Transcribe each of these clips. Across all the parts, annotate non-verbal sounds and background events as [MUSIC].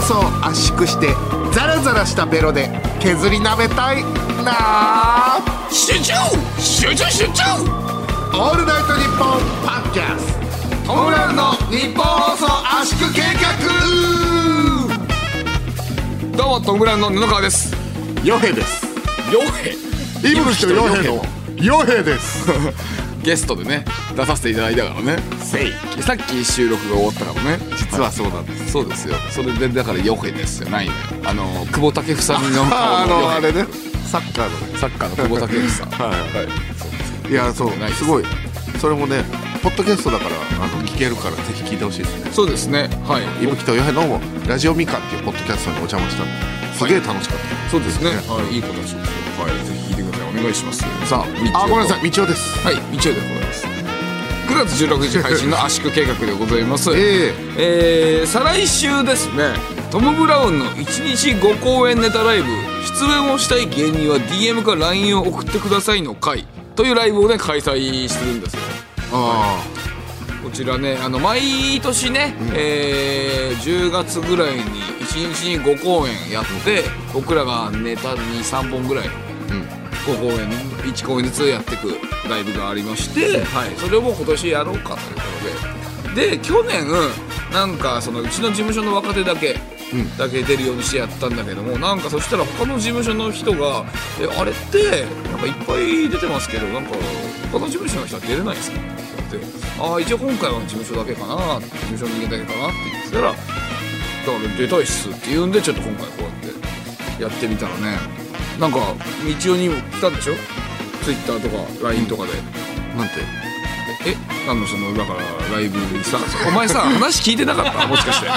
放送圧縮してザラザラしたベロで削り舐めたいなあ集中集中集中オールナイトニッポンパッキャストムラウの日本放送圧縮計画どうもトムラウンの布川ですヨヘですヨヘイブキとヨヘのヨヘですゲストでね出させていただいたからね。さっき収録が終わったからね。実はそうなんです。そうですよ。それでだからヨヘですよ。ないのよあの久保建英さんのあ顔のあれね。サッカーのね。サッカーの久保建英さん。[LAUGHS] はいはい。いやそう。ないです。すごい。それもねポッドキャストだからあの聞けるからぜひ聞いてほしいですね。そうですね。はい。いぶきとヨヘのラジオみかんっていうポッドキャストにお邪魔したんですげえ楽しかった、そうですね。はい。いい子たちですよ。はい。ぜひ聞いてくださいお願いします。さああごめんなさい。い道夫です。はい日曜でございます。9月16日配信の圧縮計画でございます。ええ。ー再来週ですね。トム・ブラウンの1日5公演ネタライブ。出演をしたい芸人は DM か LINE を送ってくださいの会というライブをね開催してるんですよ。あこちらねあの毎年ね、えー10月ぐらいに1日に5公演やって僕らがネタに3本ぐらい、5公演1公演ずつやっていくライブがありまして、はい、それを今年やろうかということで。で去年なんかそのうちの事務所の若手だけ、だけ出るようにしてやったんだけどもなんかそしたら他の事務所の人が「えあれってなんかいっぱい出てますけどなんか他の事務所の人は出れないですか?」って。言われて「ああ一応今回は事務所だけかな事務所の人間だけかな」って言ってたら「だから出たいっす」って言うんでちょっと今回こうやってやってみたらねなんか道夫にも来たんでしょ？Twitter とか LINE とかで。あなんて？えあのそのだからライブにさお前さ話聞いてなかった？もしかして。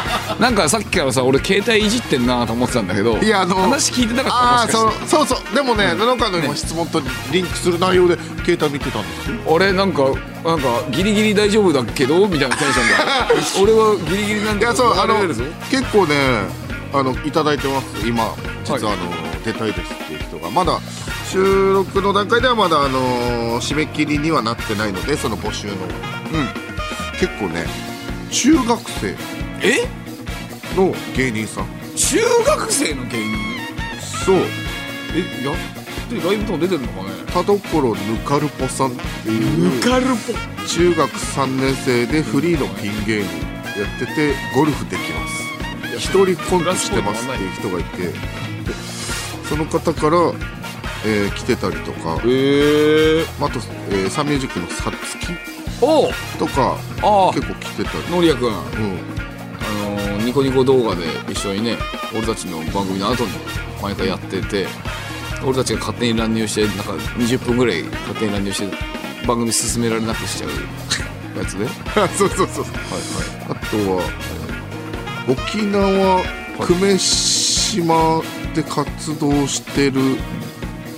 なんかさっきからさ俺携帯いじってんなと思ってたんだけどいやあの話聞いてなかった？ああもしかして。そうそうそう。でもね布川の今質問とリンクする内容で携帯見てたんですよ。俺なんかなんかギリギリ大丈夫だけど？みたいなテンションで [LAUGHS] 俺はギリギリなんいだやそうあの結構ねあのいただいてます今。実はあの、出たいですっていう人がまだ収録の段階ではまだあの締め切りにはなってないのでその募集の。うん。結構ね中学生え？の芸人さん。中学生の芸人？そう。えやってライブとか出てるのかね？田所ぬかるぽさんっていう。カルポ中学3年生でフリーのピン芸人やっててゴルフできます。一人コントしてますっていう人がいて。でその方から、えー来てたりとか。ええあと、えーサンミュージックのさつきおう。とか結構来てたり。のりやくんうん。あのーニコニコ動画で一緒にね俺たちの番組の後に毎回やってて俺たちが勝手に乱入してなんか20分ぐらい勝手に乱入して番組進められなくしちゃう。やつで、[LAUGHS] はいそうそうそう。あとは沖縄久米島で活動してる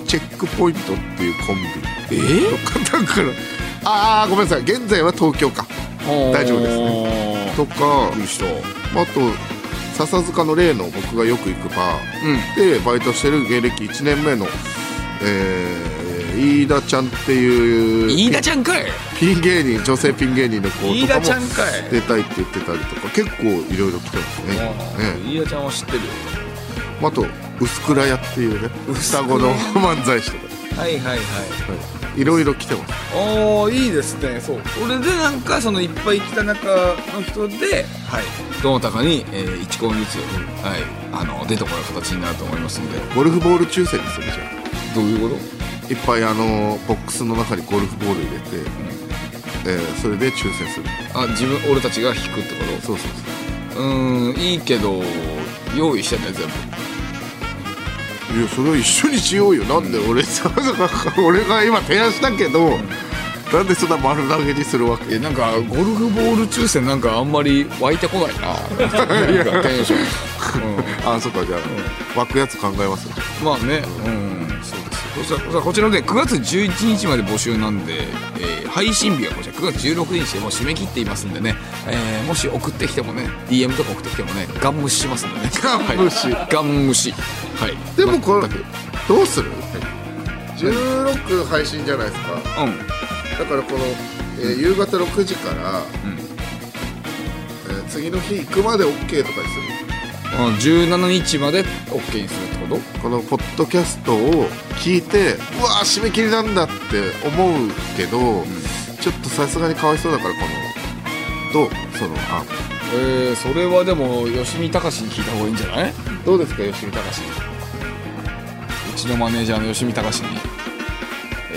チェックポイントっていうコンビえ？の方からああごめんなさい。現在は東京か。大丈夫ですね。とかあと笹塚の例の僕がよく行くバー。でバイトしてる芸歴1年目の、えー飯田ちゃんっていう飯田ちゃんかい。ピン芸人女性ピン芸人の子とかも出たいって言ってたりとか結構いろいろ来てますね。ね。飯田ちゃんは知ってるよ。あと薄倉屋っていうね双子の漫才師とか。はいはいはい。い。ろいろ来てます。おおいいですね。そう。それでなんかそのいっぱい来た中の人ではい。どの高に、えー、1公演ずつ、はい、あの出てもらう形になると思いますんで。ゴルフボール抽選にするじゃん。どういうこと？いっぱいあのボックスの中にゴルフボール入れて、えーそれで抽選する。あ自分俺たちが弾くってこそうそうとう。ーんいいけど用意してね全部。そういやそれを一緒にしようよ。なんで俺さ [LAUGHS] 俺が今提案したけどなんでそんな丸投げにするわけ？えなんかゴルフボール抽選なんかあんまり湧いてこないな。[LAUGHS] なんかテンション、[LAUGHS] あそっかじゃあ、湧くやつ考えます。うん、まあねうんこちらで9月11日まで募集なんで、えー配信日はこちら9月16日でもう締め切っていますんでね、えーもし送ってきてもね DM とか送ってきてもねガン無視しますんでね。[LAUGHS] ガン無視。はい。ガン無視。はい。でもこれどうする、16配信じゃないですか。うん。だからこの、えー夕方6時から、うん。えー次の日行くまで OK とかにする？うん17日まで OK にするってこと？このポッドキャストを聞いてうわー締め切りなんだって思うけど、ちょっとさすがにかわいそうだからこのどう？そのあえー、それはでも吉見隆に聞いた方がいいんじゃない？うどうですか吉見隆？うちのマネージャーの吉見隆に、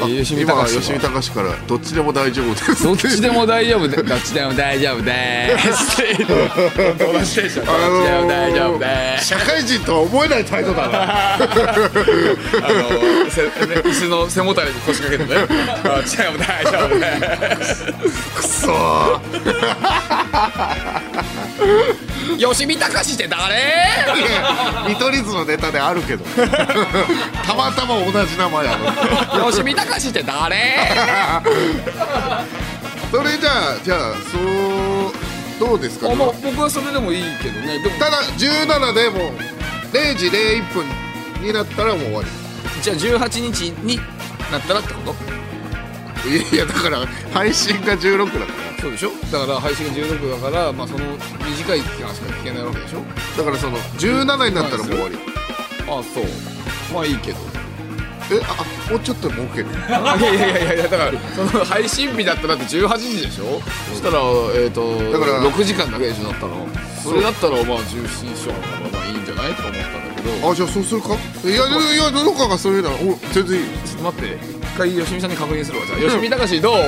吉見今隆吉見隆からどっちでも大丈夫です。どっちでも大丈夫。でどっちでも大丈夫です。って同じでしょどっちでも大丈夫です。社会人とは思えない態度だな。あのせ、ね、椅子の背もたれに腰掛けてね。どっちでも大丈夫です。くそー。吉見隆って誰？見取り図のネタであるけど。たまたま同じ名前ある。吉見隆って誰？[LAUGHS] それじゃあじゃあそうどうですか、あまあ僕はそれでもいいけどね。でもただ17でもう0時01分になったらもう終わじゃあ18日になったらってこと？りいやいやだから配信が16だから。そうでしょ？だから配信が16だからまあその短い期間しか聞けないわけでしょ？だからその17になったらもう終わり。あそう。まあいいけどえああもうちょっと儲ける。あいやいやいやいやだからその配信日だったらだって18時でしょ？そしたらえっ、とだから6時間だけでしょだったら。それだったらまあ17章の方がまあいいんじゃない？とか思ったんだけど。あじゃあそうするか？いやいや布川がそういうならお全然いい。よちょっと待って。一回吉見さんに確認するわ。じゃあ吉見隆どう？[LAUGHS]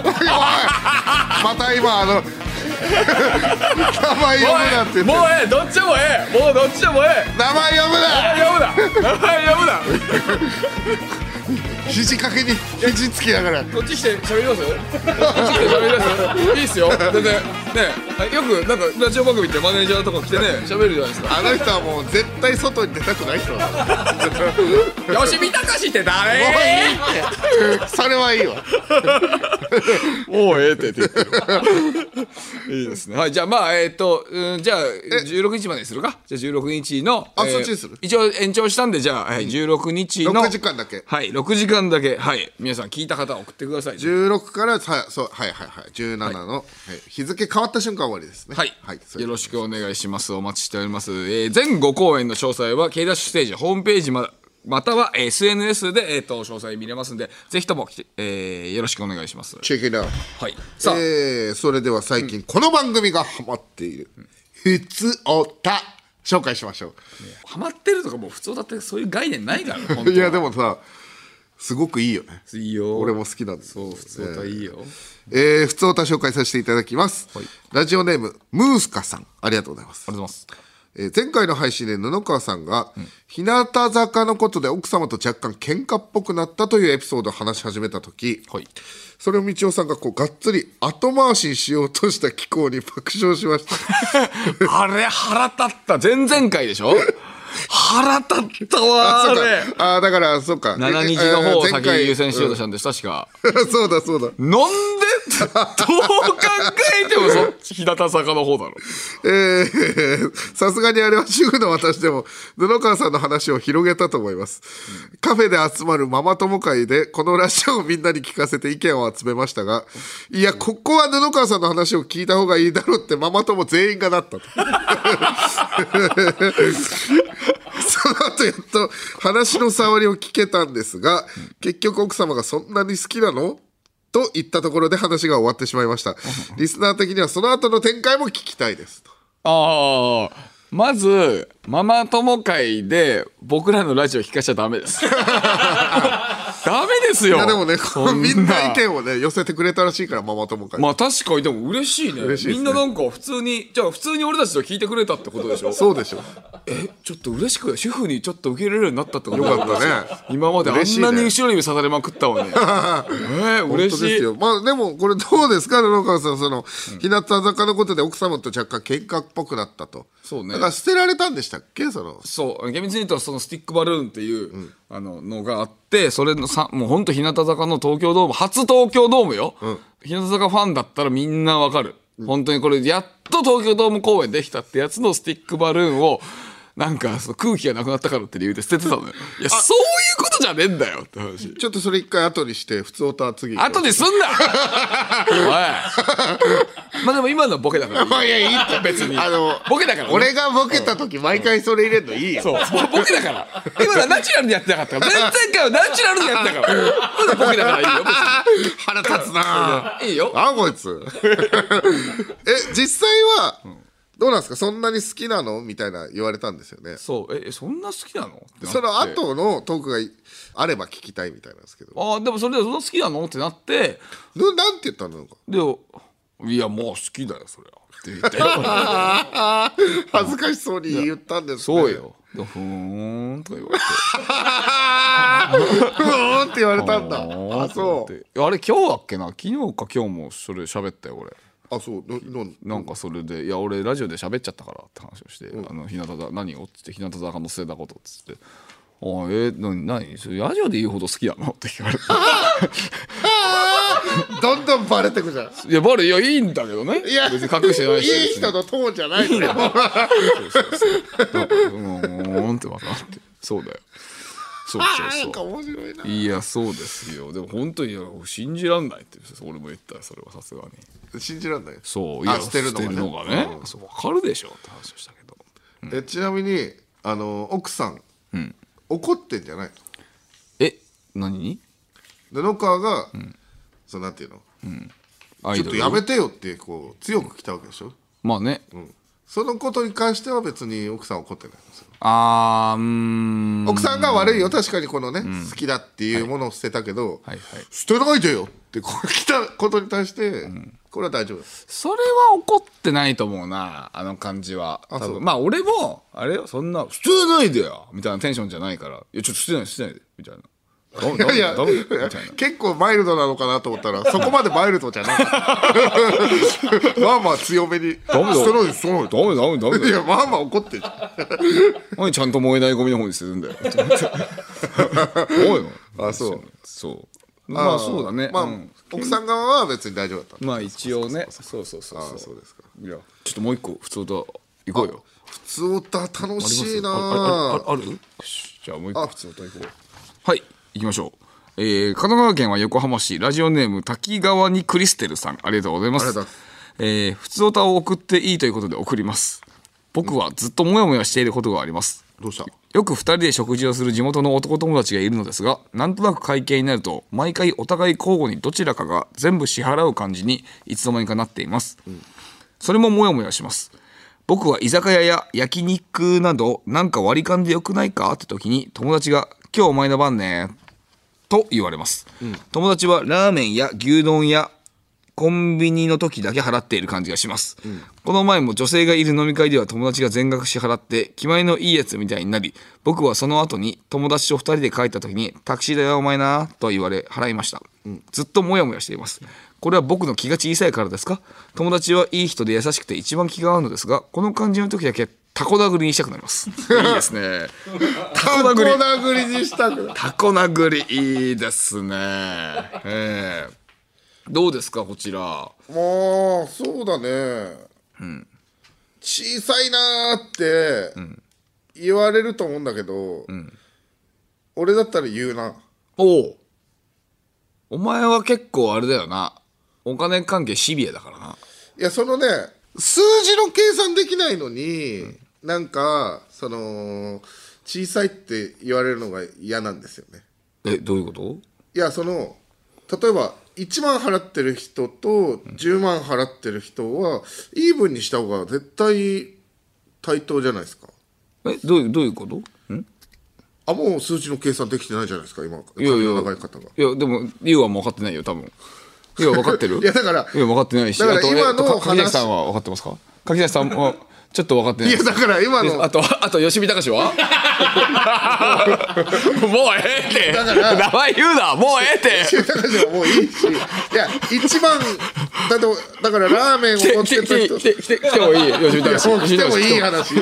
おいまた今あの名前読むなって言ってもうええ。どっちでもええ。もうどっちでもええ。名前読むな。読むな。名前読むな肘掛けに肘つきながら。こっち来て喋ります？こっち来て喋ります？いいっすよ。全然。ねよくなんかラジオ番組ってマネージャーとか来てね喋るじゃないですか。あの人はもう絶対外に出たくない人だ。[LAUGHS] 吉見隆って誰？もういいって。それはいいわ。もうええってって言ってる。いいですね。はいじゃあまあえっ、と、うん、じゃあ16日までにするか？じゃあ16日のあそっちにする。一応延長したんでじゃあ、はい、16日の6時間だけ。はい6時間だけはい皆さん聞いた方は送ってください16からさそうはいはいはい。17の、はい。日付変わった瞬間終わりですね。はい、はい、よろしくお願いします。お待ちしております、えー全5公演の詳細は K ダッシュステージホームページままたは SNS で、えー、と詳細見れますんでぜひともえーよろしくお願いします。チェックインアウトはい。さあ、えー、それでは最近この番組がハマっている「ふつおた」紹介しましょハマってるとかもう普通だってそういう概念ないからいやでもさすごくいいよね。いいよ。俺も好きなんです。そう普通だいいよ、えー、ふつおた紹介させていただきます、はい。ラジオネームムースカさん。ありがとうございます。ありがとうございます。えー前回の配信で布川さんが、日向坂のことで奥様と若干喧嘩っぽくなったというエピソードを話し始めた時、はい。それを道夫さんがこうがっつり後回しにしようとした機構に爆笑しました。[LAUGHS] あれ腹立った。前々回でしょ？腹立ったわあれ。あーだからそうか。7日の方を先優先しようとしたんです確かうん。[LAUGHS] そうだそうだ。なんでどう考えてもそっち日向坂の方だろ。えーさすがにあれは主婦の私でも布川さんの話を広げたと思います、カフェで集まるママ友会でこのラジオをみんなに聞かせて意見を集めましたがいやここは布川さんの話を聞いた方がいいだろうってママ友全員がなったと。[LAUGHS] その後やっと話の触りを聞けたんですが結局奥様がそんなに好きなの？と言ったところで話が終わってしまいました。リスナー的にはその後の展開も聞きたいです。と。ああまずママ友会で僕らのラジオ聞かしちゃダメです。[LAUGHS] ダメですよ。いやでもねみんな意見をね寄せてくれたらしいからママ友会、まあ確かにでも嬉しいね。嬉しいね。みんななんか普通にじゃあ普通に俺たちと聞いてくれたってことでしょ？そうでしょ。えちょっと嬉しく主婦にちょっと受け入れるようになったってことよかったね今まであんなに後ろ指さされまくったのにえー、本嬉しい。当ですよ。まあでもこれどうですか布川さんその、日向坂のことで奥様と若干喧嘩っぽくなったと。そうね。だから捨てられたんでしたっけその。そう。厳密に言うとそのスティックバルーンっていう、あののがあってそれのさもう本当日向坂の東京ドーム初東京ドームよ、日向坂ファンだったらみんなわかる、本当にこれやっと東京ドーム公演できたってやつのスティックバルーンをなんかその空気がなくなったからって理由で捨ててたのよ。[LAUGHS] いやそういうことじゃねえんだよって話。ちょっとそれ一回後にして普通オタ次後にすんな！[LAUGHS] おい。まあでも今のはボケだから。いいまあいやいいって別に。あのボケだからね。俺がボケた時毎回それ入れるのいいよ。そう。ボケだから。今のはナチュラルにやってなかったから。前々回はナチュラルにやってたから。まだボケだからいいよ [LAUGHS] 腹立つないいよ。あこいつ。え実際はどうなんですか？そんなに好きなの？みたいな言われたんですよね。そう。えそんな好きなの？ってなって。その後のトークがあれば聞きたいみたいなんですけど。ああでもそれでそんな好きなの？ってなって。ななんて言ったの？か。でいやもう好きだよそれは。って言って。[LAUGHS] 恥ずかしそうに言ったんですね。そうよ。でふーんとか言われて。[LAUGHS] ふーんって言われたんだ。ああそう。うあれ今日だっけな？昨日か今日もそれ喋ったよ俺あそうどどなんかそれで「いや俺ラジオで喋っちゃったから」って話をして「あの日向坂何を?」っつって「日向坂の捨てたこと」っつって「あえな何？それラジオで言うほど好きなの?」って聞かれて。[LAUGHS] どんどんバレてくじゃん。いやバレいやいいんだけどね。いや別に隠してないし。いい人のトーンじゃないのよ。うんーんって分かって。そうだよそうそうなんか面白いな。そういやそうですよ。でも本当にいや信じらんないって俺も言ったよそれはさすがに。信じらんない？そういやあ捨てるのがね。がね、そう分かるでしょって話をしたけど。えちなみにあの奥さん、怒ってんじゃないえ何？に布川が、そうなんていうの？アイドルちょっとやめてよってこう強く来たわけでしょ、まあね、そのことに関しては別に奥さんは怒ってないんですよ。あーうーん。奥さんが悪いよ。確かにこのね、好きだっていうものを捨てたけど、はい。はい捨てないでよってこう来たことに対して、これは大丈夫です。それは怒ってないと思うなあの感じは。多そう。分まあ俺もあれよそんな「捨てないでよ」みたいなテンションじゃないから「いやちょっと捨てない捨てないで」みたいな「ダメダメいやいな。結構マイルドなのかなと思ったらそこまでマイルドじゃなかった。[LAUGHS] まあまあ強めに。ダメだダメダメダメだいよやまあまあ怒ってる。何ちゃんと燃えないゴミの方に捨てるんだよ。[LAUGHS] おいのあそう。そう。まあそうだね。まあ、うん。奥さん側は別に大丈夫だった。まあ一応ね。そうそうそうあそうそうですか。いやちょっともう一個普通と行こうよ。普通歌楽しいなある？じゃあもう一個普通歌行こう。はい行きましょう。えー、神奈川県は横浜市。ラジオネーム滝川にクリステルさん。ありがとうございます。えー、普通歌を送っていいということで送ります。僕はずっとモヤモヤしていることがあります。どうした？よく2人で食事をする地元の男友達がいるのですがなんとなく会計になると毎回お互い交互にどちらかが全部支払う感じにいつの間にかなっています、それもモヤモヤします。僕は居酒屋や焼肉などなんか割り勘でよくないか？って時に友達が「今日お前の番ね」と言われます、友達はラーメンや牛丼やコンビニの時だけ払っている感じがします、この前も女性がいる飲み会では友達が全額支払って気前のいいやつみたいになり僕はその後に友達と2人で帰った時に「タクシー代はお前な」と言われ払いました、ずっとモヤモヤしています。これは僕の気が小さいからですか？友達はいい人で優しくて一番気が合うのですがこの感じの時だけタコ殴りにしたくなります。[LAUGHS] いいですね。タコ殴り。殴りにしたくタコ殴りいいですね。ええ。どうですかこちら。もうそうだね、小さいなーって言われると思うんだけど、俺だったら言うな。おおお前は結構あれだよな。お金関係シビアだからな。いやそのね数字の計算できないのに、なんかその小さいって言われるのが嫌なんですよね。えどういうこと？いやその例えば1万払ってる人と10万払ってる人はイーブンにした方が絶対対等じゃないですか。えどういうどういうこと？ん？あもう数字の計算できてないじゃないですか今。いやいや。髪の長い方が。いやでもリュウはもう分かってないよ多分。いや分かってる。[LAUGHS] いやだからいや分かってないし。だから今の話崎さんは分かってますか？柿崎さんもちょっと分かってない。いやだから今の。あとあと吉見隆は？[LAUGHS] もうええって。だから名前言うな。もうええって。高橋はもういい。しいや一番だってだからラーメンを持ってた人。[LAUGHS] 来て来て来てもいい吉見隆。来てもいい話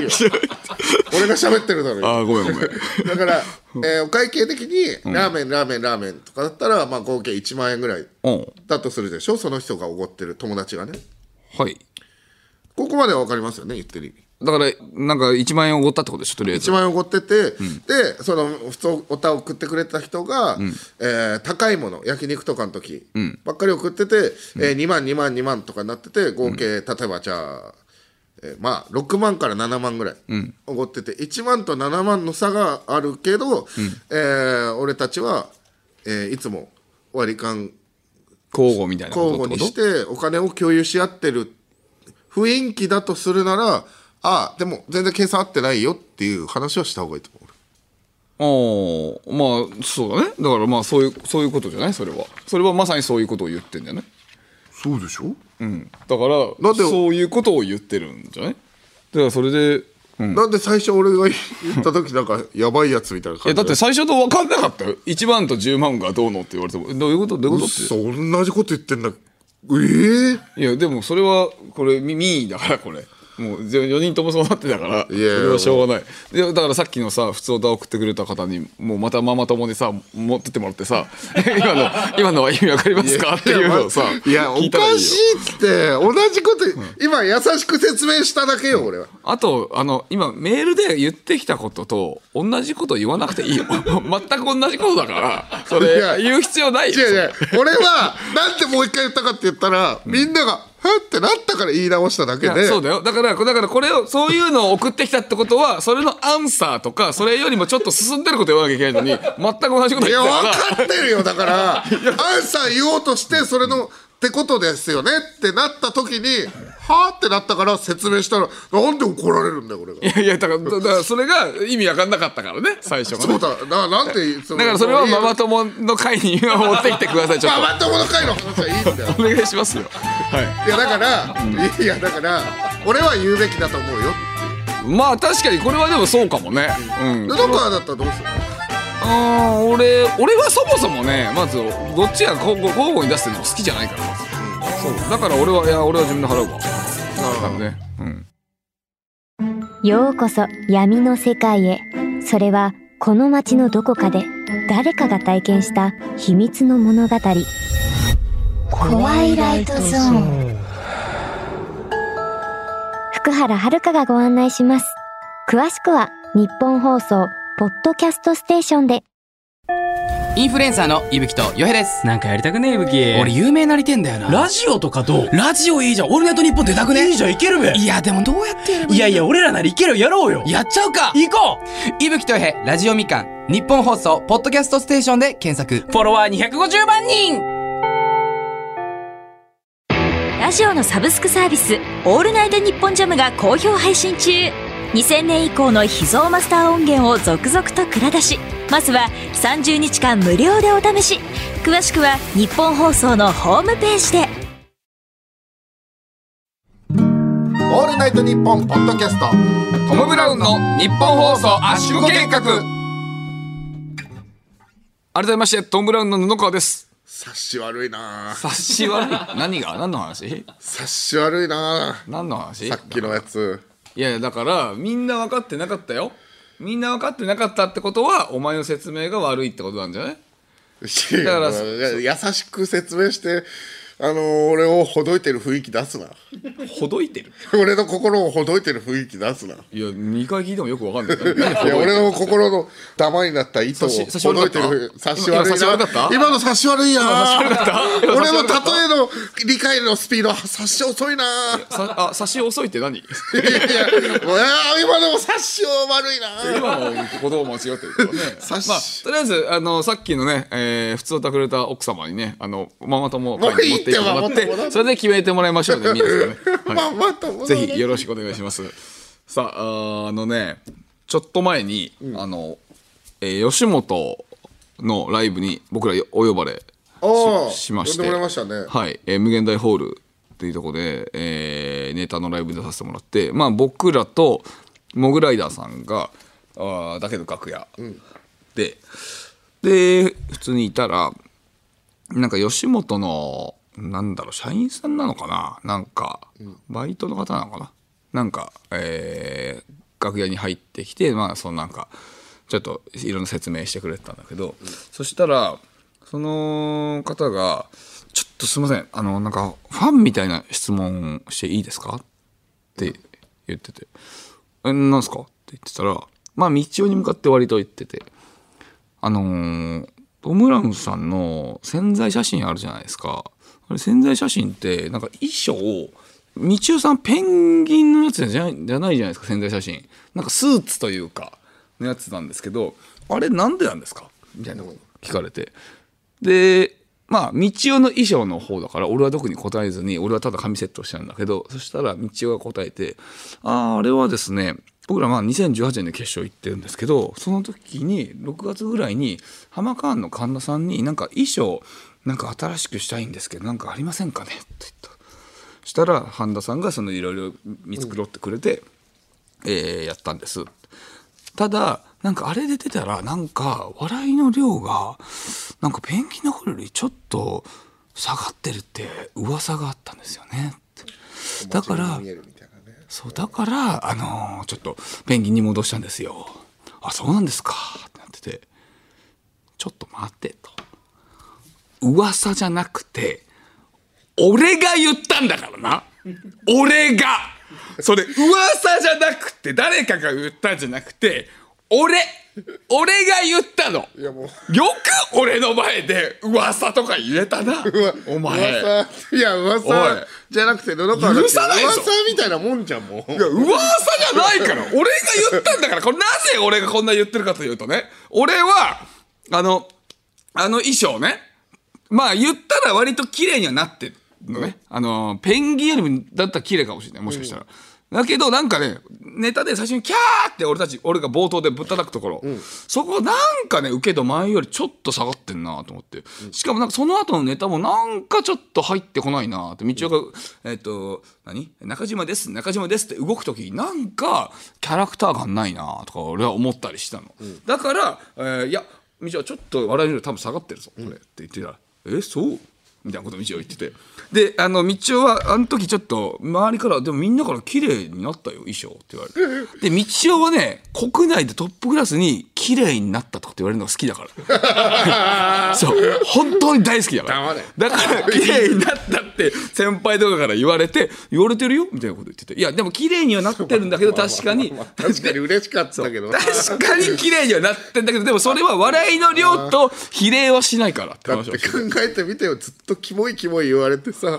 俺が喋ってるだろ [LAUGHS] あーごめんごめん。だから、えーお会計的にラーメンラーメンラーメンとかだったら、まあ、合計1万円ぐらいうん。だとするでしょ？その人がおごってる友達がね。はいここまでは分かりますよね言ってる意味。だからなんか1万円おごったってことでしょとりあえず。1万円おごってて、でその普通おた送ってくれた人が、えー高いもの焼肉とかの時ばっかり送ってて、えー2万2万2万とかになってて合計、例えばじゃあ、えーまあ6万から7万ぐらいおごってて、1万と7万の差があるけど、えー俺たちは、えーいつも割り勘交互みたいなこ交互にしてお金を共有し合ってる雰囲気だとするならあでも全然計算合ってないよっていう話はした方がいいと思う。おまあそうだね。だからまあそういうそういうことじゃない？それは。それはまさにそういうことを言ってんじゃない？そうでしょ、うん。だからなんでそういうことを言ってるんじゃない？だからそれでうん。なんで最初俺が言った時なんかやばいやつみたいない感じやだって最初と分かんなかったよ。1万と10万がどうのって言われても。どういうこと？どういうことって。そう同じこと言ってんだええいやでもそれはこれミーだからこれ。もう4人ともそうなってたからそいやいやれはしょうがない。でだからさっきのさ普通歌送ってくれた方にもうまたママ友にさ持ってってもらってさ [LAUGHS] 今の今のは意味わかりますか？っていうのをさいやおかしいって同じこと、今優しく説明しただけよ俺は。あとあの今メールで言ってきたことと同じこと言わなくていいよ。[LAUGHS] 全く同じことだからそいや。れ言う必要ないよ。違う違う俺はなんでもう一回言ったかって言ったら、みんなが「はっ?」ってなったから言い直しただけいやでそうだよ。だからだからこれをそういうのを送ってきたってことはそれのアンサーとかそれよりもちょっと進んでること言わなきゃいけないのに全く同じこといや言ってたから。分かってるよ。だから [LAUGHS] アンサー言おうとしてそれのってことですよねってなった時にはあってなったから説明したらなんで怒られるんだよ俺が。いやいやだからだだからそれが意味わかんなかったからね最初がね。そうだななんでそだからそれはママ友の会に持ってきてくださいちょっママ友の会の話はいいんだよ。とお願いしますよ。はい。いやだから、いやだから俺は言うべきだと思うよまあ確かにこれはでもそうかもね。うん。でどっかだったらどうするあー俺俺はそもそもねまずどっちが交互に出すの好きじゃないから。まず、そうだから俺はいや俺は自分で払うわ。多分ね。うん。ようこそ闇の世界へ。それはこの街のどこかで誰かが体験した秘密の物語。コワイライトゾーン。福原遥がご案内します。詳しくは日本放送ポッドキャストステーションでインフルエンサーのいぶきとよへです。なんかやりたくねえ、ぶき。俺有名なりてんだよな。ラジオとかどう？ラジオいいじゃん。オールナイトニッポン出たくねいいじゃん、いけるべ。いや、でもどうやってやればいいいやいや、俺らならいける、やろうよ。やっちゃうか行こいぶきとよへ、ラジオみかん、日本放送、ポッドキャストステーションで検索。うフォロワー250万人ラジオのサブスクサービス「オールナイトニッポンジャム」が好評配信中2000年以降の秘蔵マスター音源を続々と蔵出しまずは30日間無料でお試し。詳しくは日本放送のホームページで。オールナイトニッポンポッドキャストトム・ブラウンの日本放送圧縮計画。改めましてトム・ブラウンの布川です。察し悪いな。察し悪い。何が？何の話？察し悪いな。何の話？さっきのやついやだからみんな分かってなかったよ。みんな分かってなかったってことはお前の説明が悪いってことなんじゃない？だから優しく説明してあの俺をほどいてる雰囲気出すな。ほどいてる？俺の心をほどいてる雰囲気出すな。いや2回聞いてもよく分かんない。いや俺の心のダマになった糸をほどいてる。察し悪いな。今の察し悪いや俺の例えの理解のスピード察し遅いな。さあ差し遅いって何？いやいや今のも察し悪いな。今の言葉間違ってるからね。まあとりあえずあのさっきのね、えー、普通歌くれた奥様にねあのママ友会に持っていっていいって [LAUGHS] それで決めてもらいましょうね [LAUGHS] ぜひよろしくお願いします。さあ、あのね、ちょっと前に、あの、えー吉本のライブに僕らお呼ばれししまして、ましたね。はい、えー無限大ホールっていうところで、えーネタのライブ出させてもらって、まあ僕らとモグライダーさんが、あーだけど楽屋で、で、普通にいたら、なんか吉本のなんだろう社員さんなのかな？なんかバイトの方なのかな？なんか、えー楽屋に入ってきてまあそのなんかちょっといろんな説明してくれてたんだけど、そしたらその方が「ちょっとすいませんあのなんかファンみたいな質問していいですか?」って言ってて「えなんすか?」って言ってたらまあ道夫に向かって割と言っててあのートム・ブラウンさんの宣材写真あるじゃないですかあれ宣材写真ってなんか衣装を道夫さんペンギンのやつじゃないじゃないじゃないですか宣材写真。なんかスーツというかのやつなんですけどあれなんでなんですか？みたいなこと聞かれて。でまあ道夫の衣装の方だから俺は特に答えずに俺はただ紙セットしたんだけどそしたら道夫が答えて「あああれはですね僕らまあ2018年で決勝行ってるんですけどその時に6月ぐらいに浜カーンの神田さんになんか衣装なんか新しくしたいんですけどなんかありませんかね?」って言った。したら半田さんがそのいろいろ見繕ってくれて、えーやったんです。ただなんかあれで出たらなんか笑いの量がなんかペンギンの頃よりちょっと下がってるって噂があったんですよね。だからね。そうだからあのーちょっとペンギンに戻したんですよ。あそうなんですか。ってなっててちょっと待ってと噂じゃなくて俺が言ったんだからな。俺が。それ噂じゃなくて誰かが言ったんじゃなくて俺俺が言ったの。いやもう。よく俺の前で噂とか言えたな。お前。噂。いや噂じゃなくて野々川さないぞ。噂みたいなもんじゃんもう。いや噂じゃないから。俺が言ったんだから。これなぜ俺がこんな言ってるかというとね。俺はあのあの衣装ねまあ言ったら割と綺麗にはなってるのね、あのペンギンよりもだったら綺麗かもしれないもしかしたら、だけどなんかねネタで最初にキャーって俺たち俺が冒頭でぶったたくところ、そこなんかね受けと前よりちょっと下がってんなと思って、しかもなんかその後のネタもなんかちょっと入ってこないなって道夫がえっ、と何？中島です中島ですって動く時になんかキャラクター感ないなとか俺は思ったりしたの、だから、えーいや道夫はちょっと笑いの量多分下がってるぞこれ、って言ってたら「えそう?」みたいなことを道夫言ってて。であの道夫はあの時ちょっと周りから「でもみんなから綺麗になったよ衣装」って言われて。で道夫はね国内でトップクラスに綺麗になったとかって言われるのが好きだから。[LAUGHS] そう。本当に大好きだから。だから綺麗になったって先輩とかから言われて言われてるよ？みたいなこと言ってて。いやでも綺麗にはなってるんだけど確かに。確かに嬉しかったけどな。確かに綺麗にはなってんだけどでもそれは笑いの量と比例はしないから。ってだ話を考えてみてよずっとキモいキモい言われてさ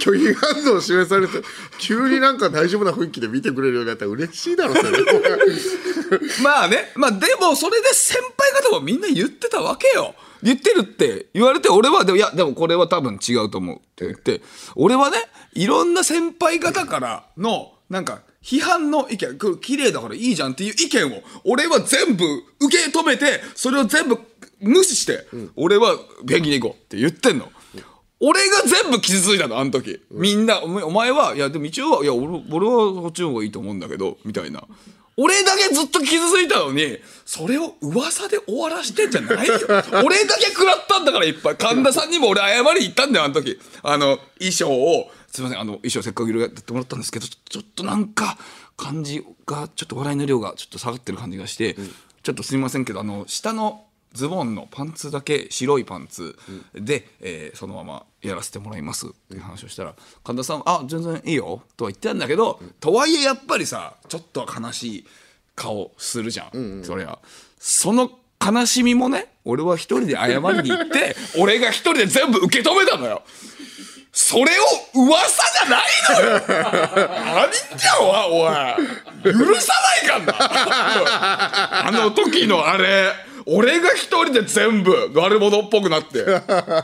拒否反応示されて急になんか大丈夫な雰囲気で見てくれるようになったら嬉しいだろそれ。[LAUGHS] まあね。まあでもそれで先輩方もみんな言ってたわけよ言ってるって言われて俺はでもいやでもこれは多分違うと思うって言って俺はねいろんな先輩方からのなんか批判の意見これ綺麗だからいいじゃんっていう意見を俺は全部受け止めてそれを全部無視して、俺はペンギンに行こうって言ってんの。俺が全部傷ついたのあの時、みんなお前はいやでも一応はいや俺俺はそっちの方がいいと思うんだけどみたいな俺だけずっと傷ついたのにそれを噂で終わらしてんじゃないよ。[LAUGHS] 俺だけ食らったんだからいっぱい。神田さんにも俺謝りに行ったんだよあの時。あの衣装を。すいませんあの衣装せっかく色々やってもらったんですけどちょちょっとなんか感じがちょっと笑いの量がちょっと下がってる感じがして、ちょっとすみませんけどあの下のズボンのパンツだけ白いパンツで、えーそのままやらせてもらいますっていう話をしたら神田さんは「あ全然いいよ」とは言ってたんだけど、とはいえやっぱりさちょっと悲しい顔するじゃん、そりゃ。その悲しみもね俺は一人で謝りに行って [LAUGHS] 俺が一人で全部受け止めたのよ。それを噂じゃないのよ。何じゃおい。許さないかんな。[LAUGHS] あの時のあれ俺が一人で全部悪者っぽくなって。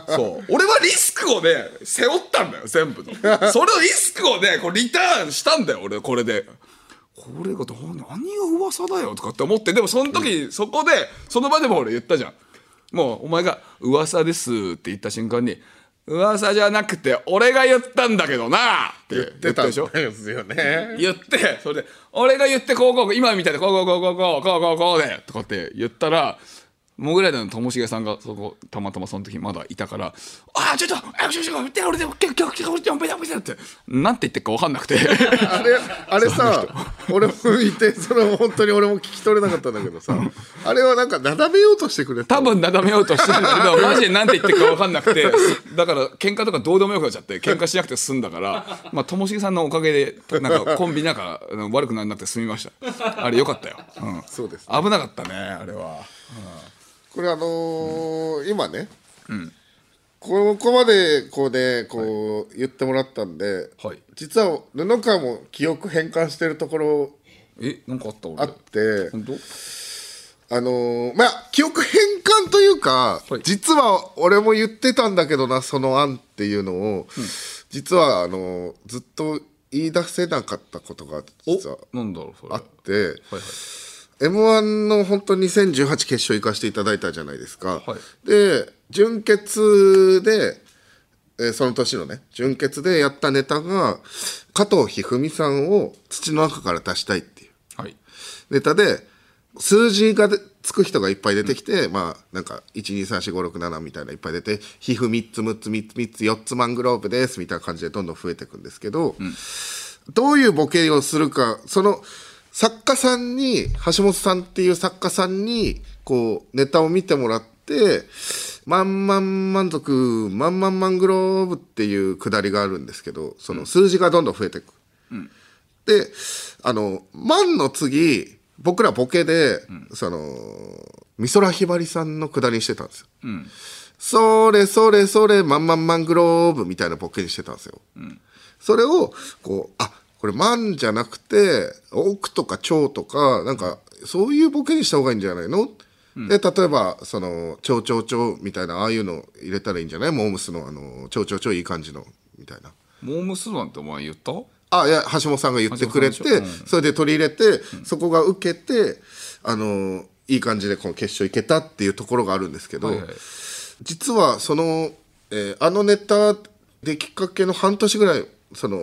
そう。俺はリスクをね背負ったんだよ全部の。それをリスクをねこうリターンしたんだよ俺これで。これがどう何が噂だよとかって思って。でもその時、そこでその場でも俺言ったじゃん。もうお前が「噂です」って言った瞬間に「噂じゃなくて俺が言ったんだけどな」って言ってたでしょですよね。言ってそれで俺が言ってこうこう今みたいなこうこうこうこうこうこうこうこうでとかって言ったらモグライダーのともしげさんがそこたまたまその時まだいたから「ああちょっとあちょっと待って俺でも今日今日今日今日今日ってなんて言ってるか分かんなくて。あれあれさ俺もいてそれも本当に俺も聞き取れなかったんだけどさあれはなんかなだめようとしてくれた。多分なだめようとしてるんだけどマジでなんて言ってるか分かんなくてだから喧嘩とかどうでもよくなっちゃって喧嘩しなくて済んだからまあともしげさんのおかげでなんかコンビ仲あの悪くならなくて済みました。あれよかったよ、うん、そうです危なかったねあれはこれあのー今ね、ここまでこうねこう言ってもらったんで、はい。実は布川も記憶変換してるところえなんかあった俺。あって本当？あのーまあ記憶変換というか、はい。実は俺も言ってたんだけどなその案っていうのを、実はあのーずっと言い出せなかったことが実はあって、はいはい m 1の本当2018決勝行かせていただいたじゃないですか、はい。で準決で、えーその年のね準決でやったネタが加藤一二三さんを土の中から出したいっていう。はい。ネタで数字がでつく人がいっぱい出てきて、まあなんか1234567みたいないっぱい出て皮膚3つ6つ3つ3つ4つマングローブですみたいな感じでどんどん増えていくんですけど、どういうボケをするかその作家さんに橋本さんっていう作家さんにこうネタを見てもらって「まんまん満足まんまんマングローブ」っていうくだりがあるんですけどその数字がどんどん増えていく。であの万の次僕らボケで、その美空ひばりさんのくだりにしてたんですよ。それそれそれまんまんマングローブみたいなボケにしてたんですよ。それをこうあこれ万じゃなくて億とか超とかなんかそういうボケにした方がいいんじゃないの、で例えばその「超超超」みたいなああいうの入れたらいいんじゃない？モームスのあの「超超超いい感じの」みたいな。モームスなんてお前言った？あいや橋本さんが言ってくれて、橋本さんそれで取り入れて、そこが受けてあのいい感じでこの決勝いけたっていうところがあるんですけど、はいはい。実はその、えーあのネタできっかけの半年ぐらいその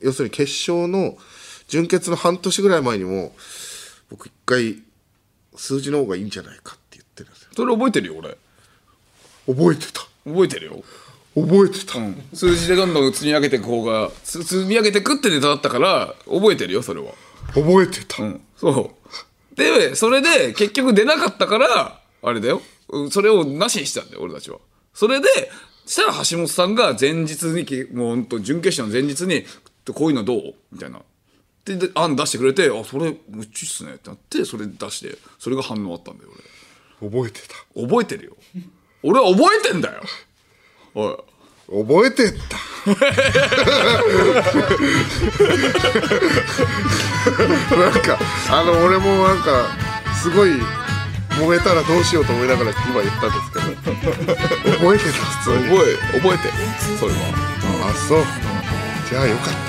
要するに決勝の準決の半年ぐらい前にも僕一回数字の方がいいんじゃないかって言ってるんですよ。それ覚えてるよ俺。覚えてた。覚えてるよ。覚えてた、数字でどんどん積み上げていく方がつ積み上げてくってネタだったから覚えてるよそれは。覚えてた、うん。そう。でそれで結局出なかったからあれだよ。うんそれをなしにしたんだよ俺たちは。それでしたら橋本さんが前日にきもうほんと準決勝の前日に「こういうのどう?」みたいな。でで案出してくれて「あそれむっちいっすね」ってなってそれ出してそれが反応あったんだよ覚えてた。俺覚えてるよ。俺は覚えてんだよ。おい。覚えてた。[LAUGHS] なんかあの俺もなんかすごい揉めたらどうしようと思いながら今言ったんですけど覚えて。た普通に覚え覚えて。それはあそう。じゃあよかっ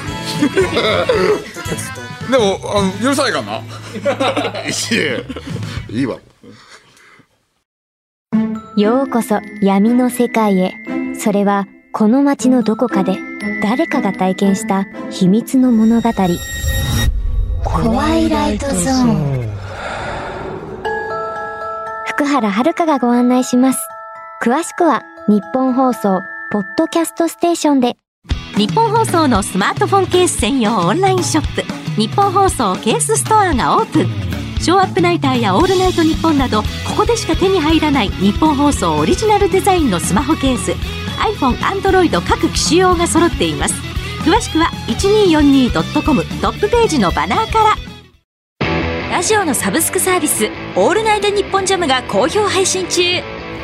でも [LAUGHS] あの許さないからなたいやいいわ。ようこそ闇の世界へ。それはこの街のどこかで誰かが体験した秘密の物語。ホワイライトゾーン福原遥がご案内します。詳しくは日本放送ポッドキャストステーションで。日本放送のスマートフォンケース専用オンラインショップ日本放送ケースストアがオープン。ショーアップナイターやオールナイトニッポンなどここでしか手に入らない日本放送オリジナルデザインのスマホケース。iPhone、Android 各機種用が揃っています。詳しくは 1242.com トップページのバナーから。ラジオのサブスクサービス「オールナイトニッポンジャム」が好評配信中。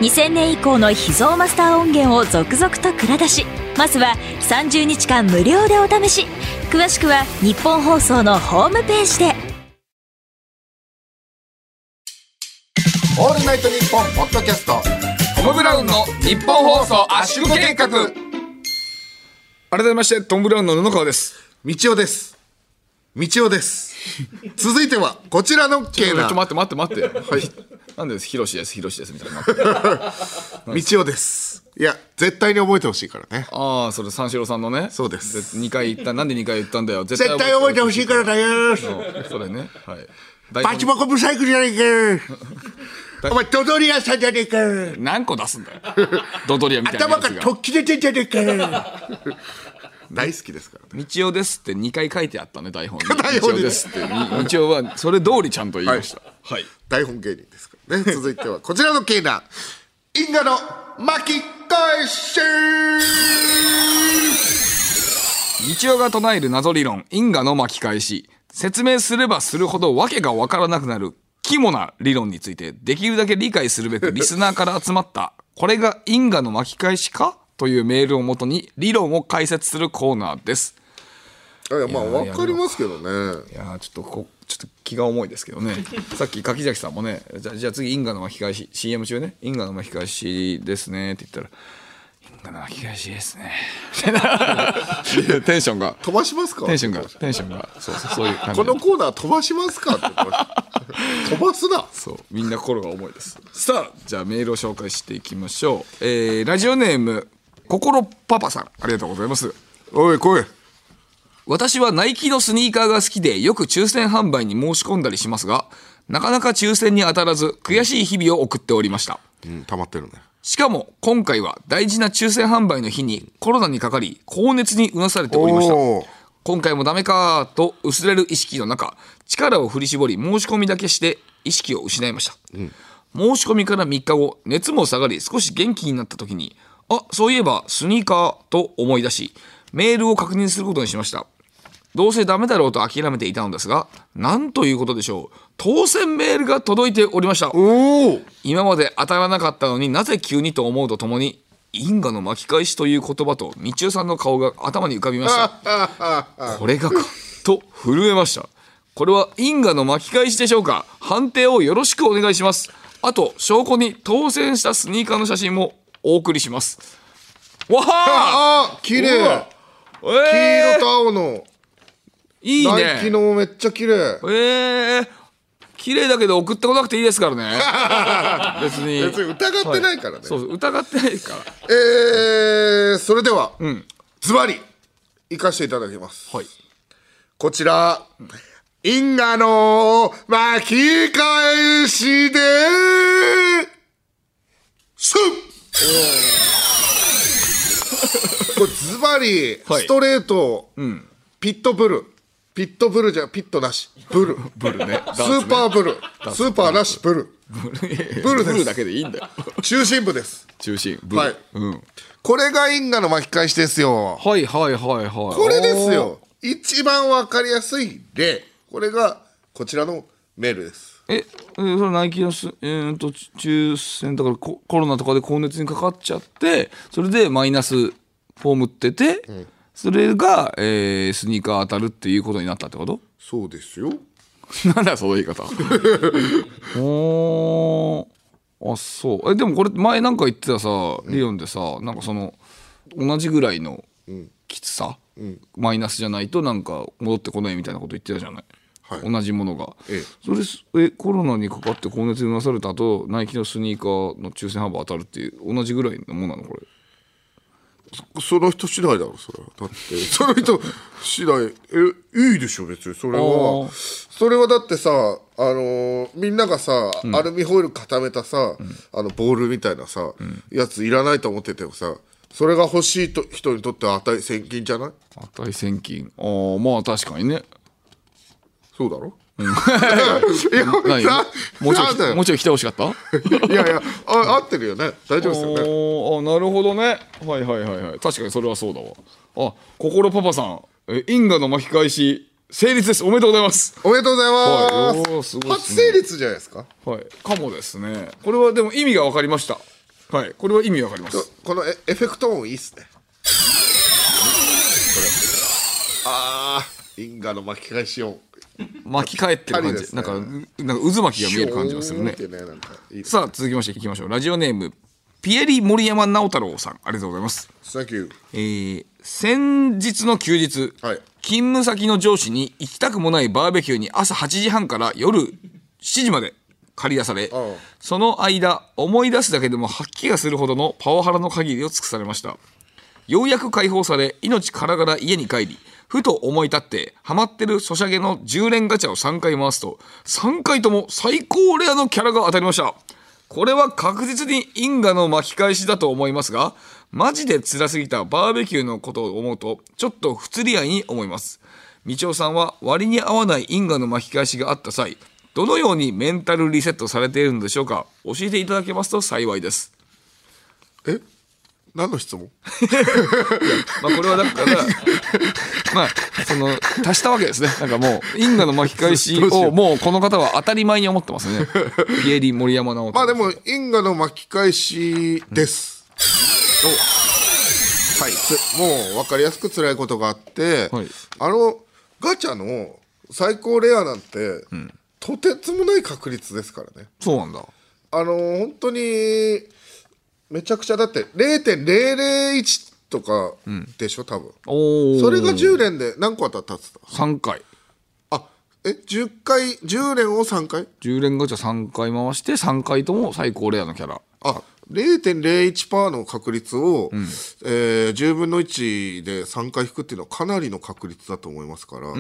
2000年以降の秘蔵マスター音源を続々と蔵出し。まずは30日間無料でお試し。詳しくは日本放送のホームページで。オールナイトニッポンポッドキャスト。トム・ブラウンの日本放送圧縮計画。改めましてトム・ブラウンの布川です。道夫です道夫です。続いてはこちらのちょケーナっと待って待って待って。はい。なんでヒロシですヒロシですみたいな [LAUGHS] 道夫です。いや絶対に覚えてほしいからね。ああそれ三四郎さんのね。そうです。2回言ったなんで2回言ったんだよ。絶絶対覚えてほしいからだよ。それね。はい。[LAUGHS] バチボコブサイクじゃないか [LAUGHS] お前ドドリアさんじゃねえか何個出すんだよ。ドドリアみたいな頭がら突起出てんじゃねえか大好きですからね。道夫ですって2回書いてあったね台本に。[LAUGHS] 台本にね。道夫ですって。み道夫はそれ通りちゃんと言いました。はい、大本芸人ですからね。[LAUGHS] 続いてはこちらのケーナ因果の巻き返し。道夫が唱える謎理論因果の巻き返し。説明すればするほど訳が分からなくなる肝な理論についてできるだけ理解するべくリスナーから集まった。これが因果の巻き返しか？というメールをもとに理論を解説するコーナーです。いやまあわかりますけどね。いやーちょっとこちょっと気が重いですけどね。[LAUGHS] さっき柿崎さんもねじゃあじゃあ次因果の巻き返し CM 中ね。因果の巻き返しですね。って言ったら因果の巻き返しですね。テンションが。飛ばしますか？テンションがテンションが。そうそうそういう感じ。このコーナー飛ばしますか？って飛ばすな。[LAUGHS] そうみんな心が重いです。さあじゃあメールを紹介していきましょう、えーラジオネーム心パパさんありがとうございます。おい来い。私はナイキのスニーカーが好きでよく抽選販売に申し込んだりしますがなかなか抽選に当たらず悔しい日々を送っておりました。うん溜まってるね。しかも今回は大事な抽選販売の日にコロナにかかり高熱にうなされておりました。今回もダメかと薄れる意識の中力を振り絞り申し込みだけして意識を失いました、申し込みから3日後熱も下がり少し元気になった時にあそういえばスニーカーと思い出しメールを確認することにしました。どうせダメだろうと諦めていたのですがなんということでしょう。当選メールが届いておりました。おお今まで当たらなかったのになぜ急にと思うとともに因果の巻き返しという言葉と道夫さんの顔が頭に浮かびました。[LAUGHS] これがかと震えました。これは因果の巻き返しでしょうか。判定をよろしくお願いします。あと証拠に当選したスニーカーの写真もお送りします。わああ綺麗。うわ。黄え色と青の。いいナイキねのめっちゃ綺麗。えー、綺麗だけど送ってこなくていいですからね。[LAUGHS] 別に。別に疑ってないからね、そうそう疑ってないから。えー、それでは、ん。ズバリ行かせていただきます。はい。こちら因果の巻き返しです [LAUGHS] これズバリはい。ストレート、ピットブル。ピットブルじゃピットなし。ブル。ブルね。[LAUGHS] スーパーブル。ス。ーパーなしブル。ブル。ブルです。ブルだけでいいんだよ。中心部です。中心。ブル、はい。うん、これが因果の巻き返しですよ。はいはいはいはい。これですよ。一番わかりやすい例。これがこちらのメールですええそれナイキのす、えー、と抽選だからココロナとかで高熱にかかっちゃってそれでマイナスフォームってて、それが、えースニーカー当たるっていうことになったってこと？そうですよ。[LAUGHS] なんだその言い方。[LAUGHS] おー。あそう。えでもこれ前なんか言ってたさ理論でさ、なんかその同じぐらいのきつさ、マイナスじゃないとなんか戻ってこないみたいなこと言ってたじゃない、はい。同じものが、ええ。それすえコロナにかかって高熱になされた後ナイキのスニーカーの抽選販売当たるっていう同じぐらいのものなのこれ。その人次第だろそれは。だって [LAUGHS] その人次第。えいいでしょ別に。それあはー。それはだってさあのーみんながさ、アルミホイル固めたさ、あのボールみたいなさ、やついらないと思っててもさそれが欲しいと人にとっては値千金じゃない？値千金。ああまあ確かにねそうだろ、[LAUGHS] いやもうちょなんだよ。いもうちょい来てほしかった？[LAUGHS] いやいやあ合ってるよね。大丈夫ですよね。おーあなるほどね。はいはいはいはい。確かにそれはそうだわ。あ心パパさん。え因果の巻き返し成立です。おめでとうございます。おめでとうございはい。おすす、ごいっすね。初成立じゃないですか？はい。かもですね。これはでも意味が分かりました。はい。これは意味分かります。このエエフェクト音いいっすね。これ。あー因果の巻き返し音巻き返ってる感じ、ね。なんかうなんか渦巻きが見える感じがするね。ねさあ続きましていきましょう。ラジオネームピエリ森山直太郎さん。ありがとうございます。Thank えー先日の休日、はい。勤務先の上司に行きたくもないバーベキューに朝8時半から夜7時まで借り出されその間思い出すだけでも吐き気がするほどのパワハラの限りを尽くされましたようやく解放され命からがら家に帰りふと思い立ってハマってるソシャゲの10連ガチャを3回回すと3回とも最高レアのキャラが当たりました。これは確実に因果の巻き返しだと思いますがマジで辛すぎたバーベキューのことを思うとちょっと不釣り合いに思います。みちおさんは割に合わない因果の巻き返しがあった際どのようにメンタルリセットされているのでしょうか？教えていただけますと幸いです。え？何の質問？まあこれはだからまあその足したわけですね。なんかもう因果の巻き返しをもうこの方は当たり前に思ってますね。ピエリ森山直人。まあでも因果の巻き返しです、はい。つもう分かりやすく辛いことがあって、はい。あのガチャの最高レアなんて、とてつもない確率ですからね。そうなんだ。あの本当にめちゃくちゃだって0.001とかでしょ多分。おおそれが10連で何個当たったっつった3回。あえ10回10連を3回？10連ガチャ3回回して3回とも最高レアのキャラ。あ0.01%の確率を、えー10分の1で3回引くっていうのはかなりの確率だと思いますから、あ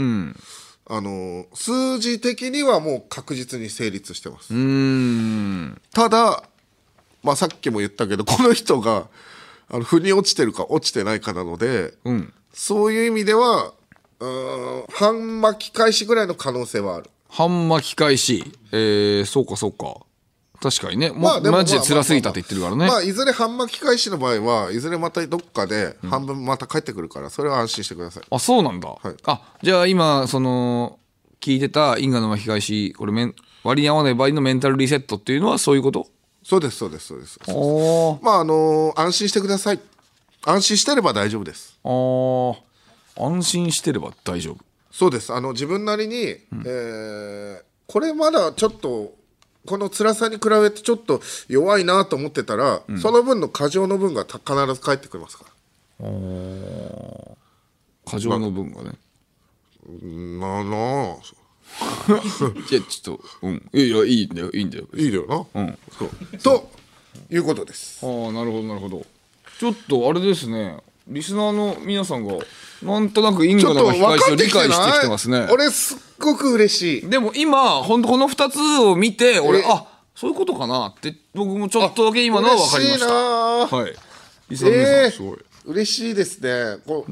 の数字的にはもう確実に成立してます、うーん。ただ、まあ、さっきも言ったけどこの人があの腑に落ちてるか落ちてないかなので、うん。そういう意味ではうーん半巻き返しぐらいの可能性はある。半巻き返し。えー、そうかそうか。確かにね。も、まあマジで辛すぎたって言ってるからね、まあ、いずれ半巻き返しの場合はいずれまたどっかで半分また帰ってくるからそれは安心してください、あそうなんだ、い。あじゃあ今その聞いてた因果の巻き返しこれめん割に合わない場合のメンタルリセットっていうのはそういうこと？そうですそうですそうです。おー。まああの安心してください。安心してれば大丈夫です。あー。安心してれば大丈夫。そうです。あの自分なりに、えーこれまだちょっとこの辛さに比べてちょっと弱いなと思ってたら、その分の過剰の分がた必ず返ってくりますから。過剰の分がね、なあなあいやちょっとうん。いやいやいいんだよいいんだよ。いいだよな、うん。そう。ということです。ああなるほどなるほど。ちょっとあれですね。リスナーの皆さんがなんとなく因ちょっと果の巻き返しを理解してきてなますね。い俺すっごく嬉しい。でも今本当この2つを見て俺え。あそういうことかなって僕もちょっとだけ今のは分かりました。はい。リスナーの皆さえん。すごい、ー、嬉しいですね。こう,、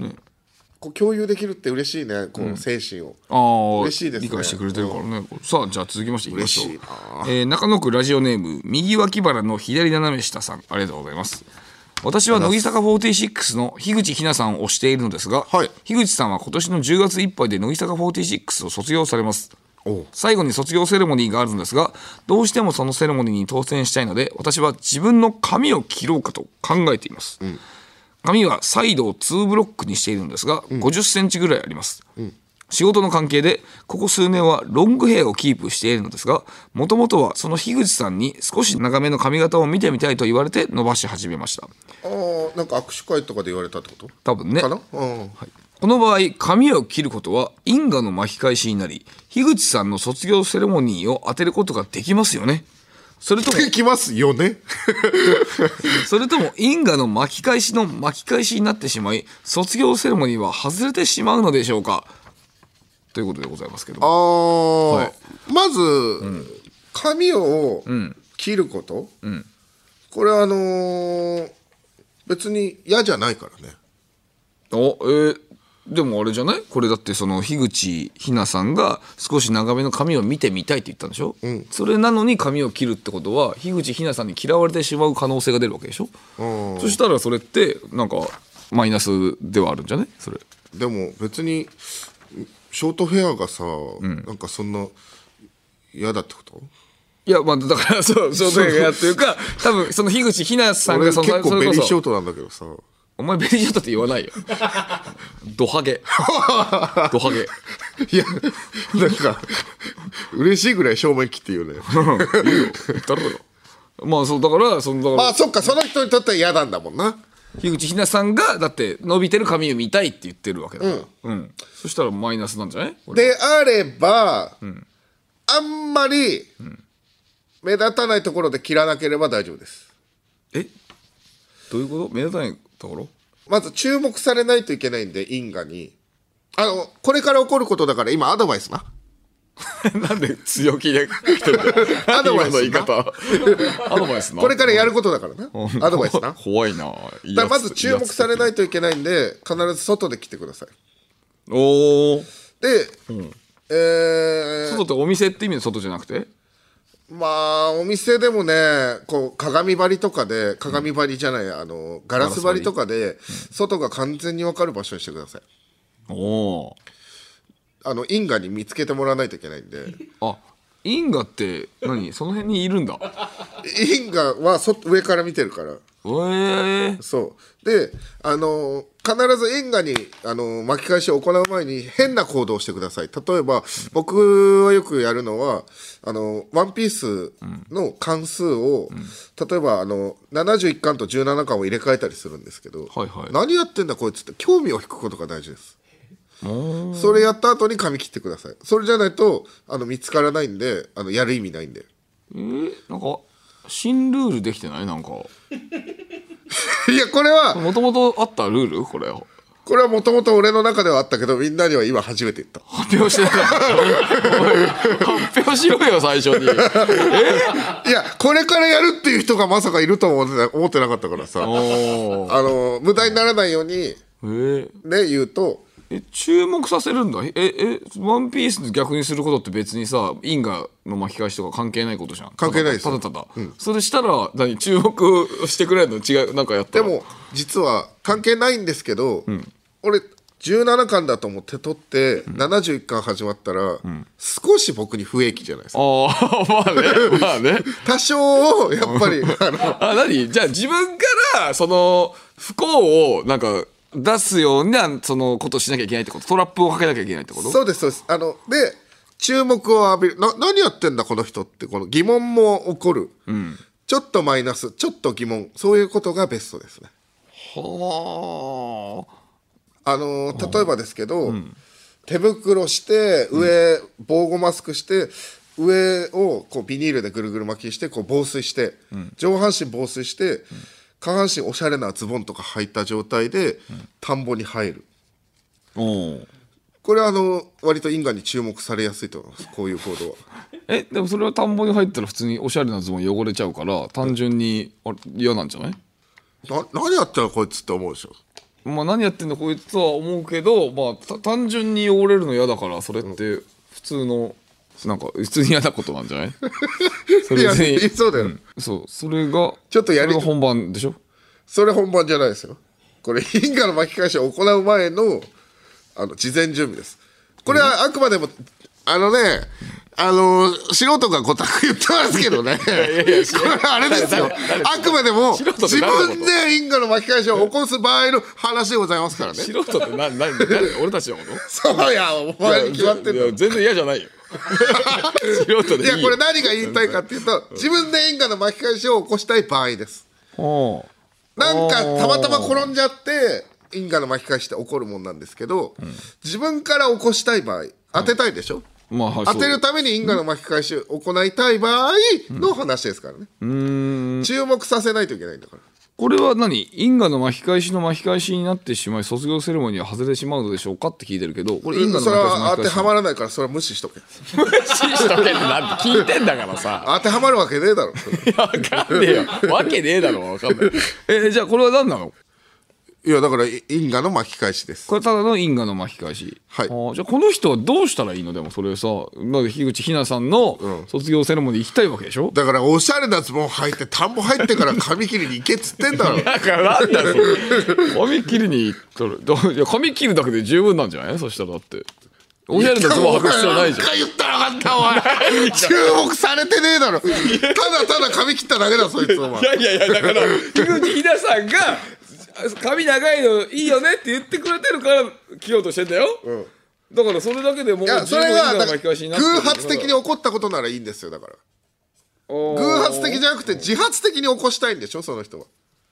こう共有できるって嬉しいねこの精神を、ああ嬉しいですね。理解してくれてるからね。さあじゃあ続きましていきましょう。嬉しいなえー中野区ラジオネーム右脇腹の左斜め下さん。ありがとうございます。私は乃木坂46の樋口日奈さんを推しているのですが、はい。樋口さんは今年の10月いっぱいで乃木坂46を卒業されます。おう。最後に卒業セレモニーがあるのですがどうしてもそのセレモニーに当選したいので私は自分の髪を切ろうかと考えています、髪はサイドを2ブロックにしているのですが、50センチぐらいあります、仕事の関係でここ数年はロングヘアをキープしているのですがもともとはその樋口さんに少し長めの髪型を見てみたいと言われて伸ばし始めました。あーなんか握手会とかで言われたってこと？多分ね。かな、うん。この場合髪を切ることは因果の巻き返しになり樋口さんの卒業セレモニーを当てることができますよねそれともできますよね。[LAUGHS] それとも因果の巻き返しの巻き返しになってしまい卒業セレモニーは外れてしまうのでしょうか？ということでございますけどあはい。まず、髪を切ること、これはあのー別に嫌じゃないからね。おえーでもあれじゃない？これだってその樋口ひなさんが少し長めの髪を見てみたいって言ったんでしょ、それなのに髪を切るってことは樋口ひなさんに嫌われてしまう可能性が出るわけでしょ、そしたらそれってなんかマイナスではあるんじゃない？それ。でも別にショートヘアがさ、なんかそんな嫌だってこと？いやまあだからそうそうだやっていうか多分その樋口ひなさん俺がその結構ベリーショートなんだけどさお前ベリーショートって言わないよ。ドハゲ。ドハゲ。いやなんか嬉しいぐらい正面切って言うねいいよ。まあそうだからそのだからまあそっかその人にとっては嫌なんだもんな。樋口ひなさんがだって伸びてる髪を見たいって言ってるわけだから、うん。そしたらマイナスなんじゃない？であれば、あんまり目立たないところで切らなければ大丈夫です。え？どういうこと？目立たないところ？まず注目されないといけないんで因果に。あのこれから起こることだから今アドバイスな。[LAUGHS] なんで強気で来てるんだよ。[LAUGHS] アドバイスの言い方。[LAUGHS] アドバイスな。これからやることだからな。アドバイスな。怖いな。らまず注目されないといけないんで必ず外で来てください。おおで、えー外ってお店って意味の外じゃなくて？まあお店でもねこう鏡張りとかで鏡張りじゃないあのガラス張りとかで外が完全に分かる場所にしてください。おおあの因果に見つけてもらわないといけないんで。あ因果って何？その辺にいるんだ。因果はそ上から見てるからえー、そう。であの必ず因果にあの巻き返しを行う前に変な行動をしてください。例えば僕はよくやるのはあのワンピースの関数を、例えばあの71巻と17巻を入れ替えたりするんですけど、はいはい。何やってんだこいつって興味を引くことが大事です。それやった後に髪切ってください。それじゃないとあの見つからないんであのやる意味ないんで。えー、なんか新ルールできてない？なんか。[LAUGHS] いやこれはもともとあったルール？これこれはもともと俺の中ではあったけどみんなには今初めて言った。発表してなかった発表しろよ最初に。[LAUGHS] いやこれからやるっていう人がまさかいると思ってな思ってなかったからさ。あの無駄にならないようにえ？ーね言うとえ注目させるんだ？ええワンピース逆にすることって別にさ因果の巻き返しとか関係ないことじゃん。関係ないです。ただただ、それしたら何？注目してくれるの？違う？なんかやったら。でも実は関係ないんですけど、俺17巻だと思って取って、71巻始まったら、少し僕に不益じゃないですか。ああ [LAUGHS] まあね [LAUGHS] まあね。多少やっぱりあ何？じゃあ自分からその不幸をなんか出すようなそのことしなきゃいけないってこと？トラップをかけなきゃいけないってこと？そうですそうです。あので注目を浴びる。な何やってんだこの人ってこの疑問も起こる、ちょっとマイナスちょっと疑問。そういうことがベストですね。はあ。の例えばですけど、手袋して上、防護マスクして上をこうビニールでぐるぐる巻きしてこう防水して、上半身防水して、下半身おしゃれなズボンとか履いた状態で、田んぼに入る。うこれはあの割と因果に注目されやすいと思います。こういう行動は。[LAUGHS] えでもそれは田んぼに入ったら普通におしゃれなズボン汚れちゃうから単純にあれ嫌なんじゃない？な何やってんのこいつって思うでしょ。まあ何やってんのこいつとは思うけどまあた単純に汚れるの嫌だからそれって普通のなんか普通に嫌なことなんじゃない？[LAUGHS] それいや別に。そうだよ、そうそれがちょっとやりそれが本番でしょ？それ本番じゃないですよ。これ因果の巻き返しを行う前のあの事前準備です。これはあくまでもあのねあの素人がごたく言ってますけどね。[LAUGHS] これあれですよ。あくまでも素人って自誰の？こと分で因果の巻き返しを起こす場合の話でございますからね。素人って何何？誰俺たちのこと？[LAUGHS] そうやお前に決まってんいやの全然嫌じゃないよ [LAUGHS] 素人でいいいやこれ何が言いたいかっていうと自分で因果の巻き返しを起こしたい場合です。おなんかたまたま転んじゃって因果の巻き返しって起こるもんなんですけど、自分から起こしたい場合当てたいでしょ、まあはい当てるために因果の巻き返しを行いたい場合の話ですからね、注目させないといけないんだからこれは何？因果の巻き返しの巻き返しになってしまい卒業セレモニーは外れてしまうのでしょうかって聞いてるけどこれ因果のそれ巻き返しは当てはまるらないからそれは無視しとけ。無視しとけってなんて聞いてんだからさ。当てはまるわけねえだろ。[LAUGHS] 分かんねえよ。わけねえだろ分かんない。えじゃあこれは何なの？いやだから因果の巻き返しです。これただの因果の巻き返し。はい。あーじゃあこの人はどうしたらいいの？でもそれさ樋口ひなさんの卒業セレモニー行きたいわけでしょ、だからおしゃれなズボン履いて田んぼ入ってから髪切りに行けっつってんだろ。だからなんだよ髪切りに行ったらいや髪切るだけで十分なんじゃない？そしたらだって。おしゃれなズボン履く必要ないじゃん。ん言ったら分かったお前注目されてねえだろ。ただただ髪切っただけだそいつお前。いやいやいやだから樋口ひなさんが髪長いのいいよねって言ってくれてるから着ようとしてんだよ、だからそれだけでもういやそれ十分因果のがだ巻き返しになってる偶発的に起こったことならいいんですよだから。偶発的じゃなくて自発的に起こしたいんでしょその人は。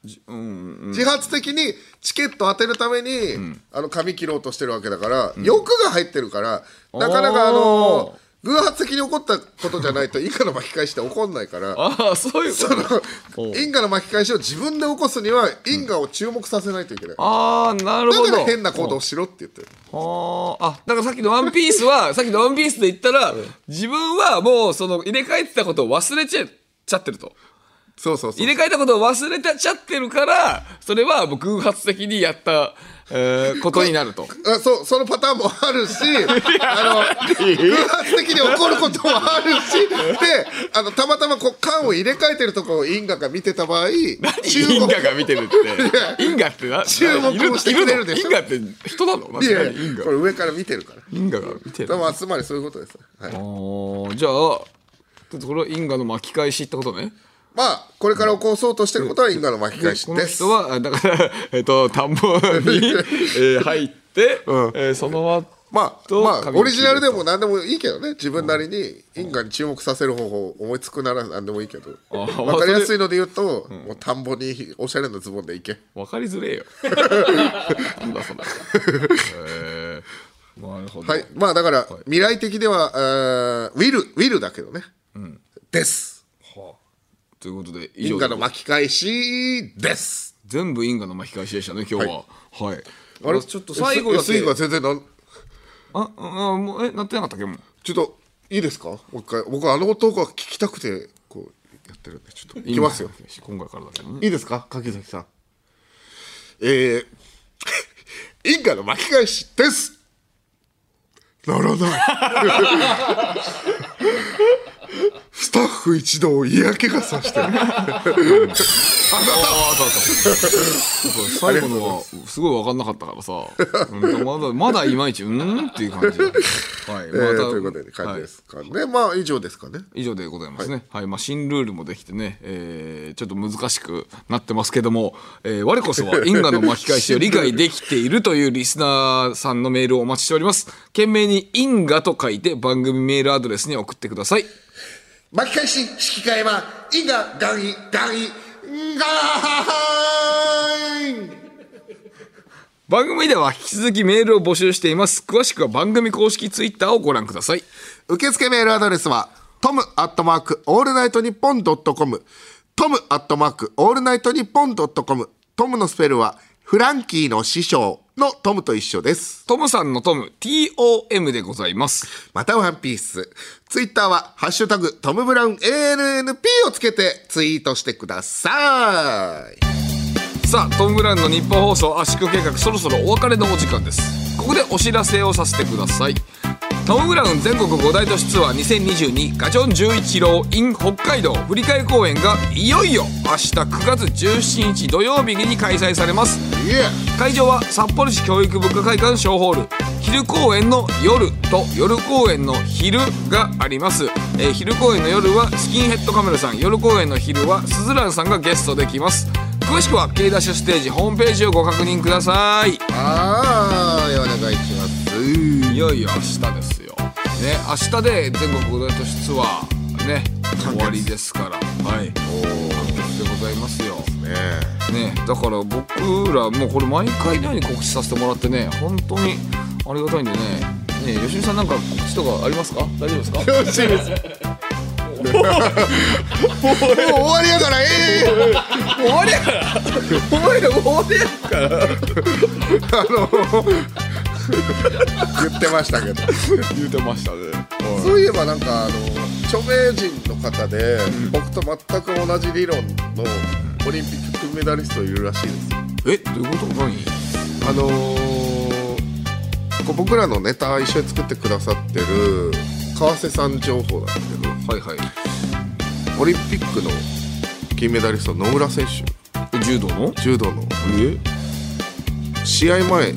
自発的にチケット当てるために、あの髪切ろうとしてるわけだから、欲が入ってるからなかなかあの偶発的に起こったことじゃないと因果の巻き返しって起こんないからああそういうこと？おう。因果の巻き返しを自分で起こすには因果を注目させないといけない、ああなるほど。だから変な行動をしろって言ってる。はああだからさっきの「ワンピースは [LAUGHS] さっきの「ワンピースで言ったら自分はもうその入れ替えてたことを忘れちゃちゃってるとそうそうそう。入れ替えたことを忘れてちゃってるからそれはもう偶発的にやった、えーことになると。あそうそのパターンもあるし [LAUGHS] あの偶発的に起こることもあるしであのたまたまこう缶を入れ替えてるところを因果が見てた場合因果が見てるって。[LAUGHS] 因果ってな注目をしてくれるでしょ？因果って人なの？いや因果。これ上から見てるから。因果が見てる。まあつまりそういうことです、はい、じゃあちょっとこれは因果の巻き返しってことねまあこれから起こそうとしてることは因果の巻き返しこのです人はあだから、えっと田んぼに、[LAUGHS] えー入って、うん。えーその後まあとまあオリジナルでも何でもいいけどね自分なりに因果に注目させる方法思いつくなら何でもいいけど。あ分かりやすいので言うと、もう田んぼにおしゃれなズボンで行け。と分かりづれえよ。なんだそれ、えー、なるほど、はい。まあだから未来的では、えーウィルウィルだけどね、ですということで以上で因果の巻き返しです。全部因果の巻き返しでしたね今日は。はい、あれ？ちょっと最後だけ。最後は全然なん？ああもうえなってなかったっけ？もう。ちょっといいですか？もう一回。僕あの音が聞きたくてこうやってるんでちょっと。いきますよ。今回からだけどね。いいですか？柿崎さん。えー、[LAUGHS] 因果の巻き返しです。ならない [LAUGHS] スタッフ一同嫌気がさしてる。最後のはすごい分かんなかったからさ、うんまだまだいまいちうんっていう感じだはい、えーということで感じですかね、まあ以上ですかね。以上でございますね。はい、まあ新ルールもできてね、えーちょっと難しくなってますけども、えー我こそは因果の巻き返しを理解できているというリスナーさんのメールをお待ちしております。懸命に因果と書いて番組メールアドレスに送ってください。巻き返し引き換えは因果願意願意願い番組では引き続きメールを募集しています。詳しくは番組公式ツイッターをご覧ください。受付メールアドレスはトムアットマークオールナイトニッポンドットコムトムアットマークオールナイトニッポンドットコムトムのスペルはフランキーの師匠のトムと一緒です。トムさんのトム、TOM でございます。またワンピース。ツイッターはハッシュタグトムブラウン ANNP をつけてツイートしてください。さあトム・ブラウンの日本放送圧縮計画そろそろお別れのお時間です。ここでお知らせをさせてくださいトム・ブラウン全国5大都市ツアー2022ガチョン11郎 in 北海道振り替え公演がいよいよ明日9月17日土曜日に開催されます。会場は札幌市教育文化会館小ホール昼公演の夜と夜公演の昼があります、えー昼公演の夜はスキンヘッドカメラさん夜公演の昼はスズランさんがゲストで来ます。詳しくは K ダッシュステージホームページをご確認ください。あーお願いしますいよいよ明日ですよ。ね明日で全国5大都市ツアーね終わりですから。はい。完結でございますよ。ね。だから僕らもうこれ毎回のように告知させてもらってね本当にありがたいんでね。ね吉見さんなんか告知とかありますか？大丈夫ですか？よろしいですもう終わりやから。[LAUGHS] ええ終わりやから。[LAUGHS] 終わりや終わりやから [LAUGHS] 言ってましたけど。言うてましたね。そういえばなんかあの著名人の方で、僕と全く同じ理論のオリンピック金メダリストいるらしいですえどういうこと？何？あのー僕らのネタ一緒に作ってくださってる川瀬さん情報なんですけどはいはい。オリンピックの金メダリスト野村選手。柔道の？柔道の。え？試合前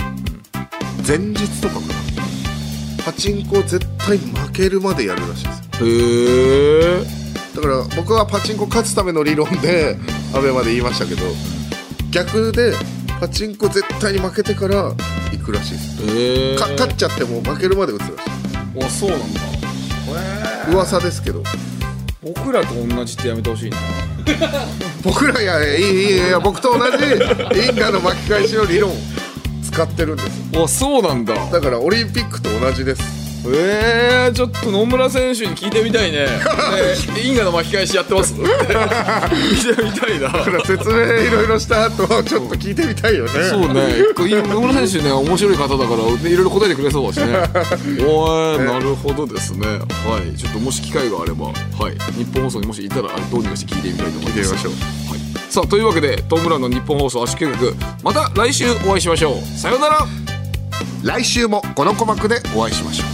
前日とかかな。パチンコ絶対負けるまでやるらしいです。よへえ。だから僕はパチンコ勝つための理論で [LAUGHS] アベマで言いましたけど逆でパチンコ絶対に負けてから行くらしいです。へえ。か勝っちゃっても負けるまで打つらしい。あそうなんだ。噂ですけど。僕らと同じってやめてほしいな。[LAUGHS] 僕らいやいいいいいや僕と同じ因果の巻き返しの理論使ってるんです。よあそうなんだ。だからオリンピックと同じです。えー、ちょっと野村選手に聞いてみたいね。[LAUGHS] ね因果の巻き返しやってます。[LAUGHS] 聞いてみたいな。だから説明いろいろした後ちょっと聞いてみたいよね。そうね、野村選手ね、面白い方だから、いろいろ答えてくれそうだしね。[LAUGHS] おー、なるほどですね。はい、ちょっともし機会があれば、はい、日本放送にもしいたら、どうにかして聞いてみたいと思います。聞いてみましょう。はい、さあ、というわけで、トム・ブラウンの日本放送圧縮計画、また来週お会いしましょう。さようなら。来週もこの鼓膜でお会いしましょう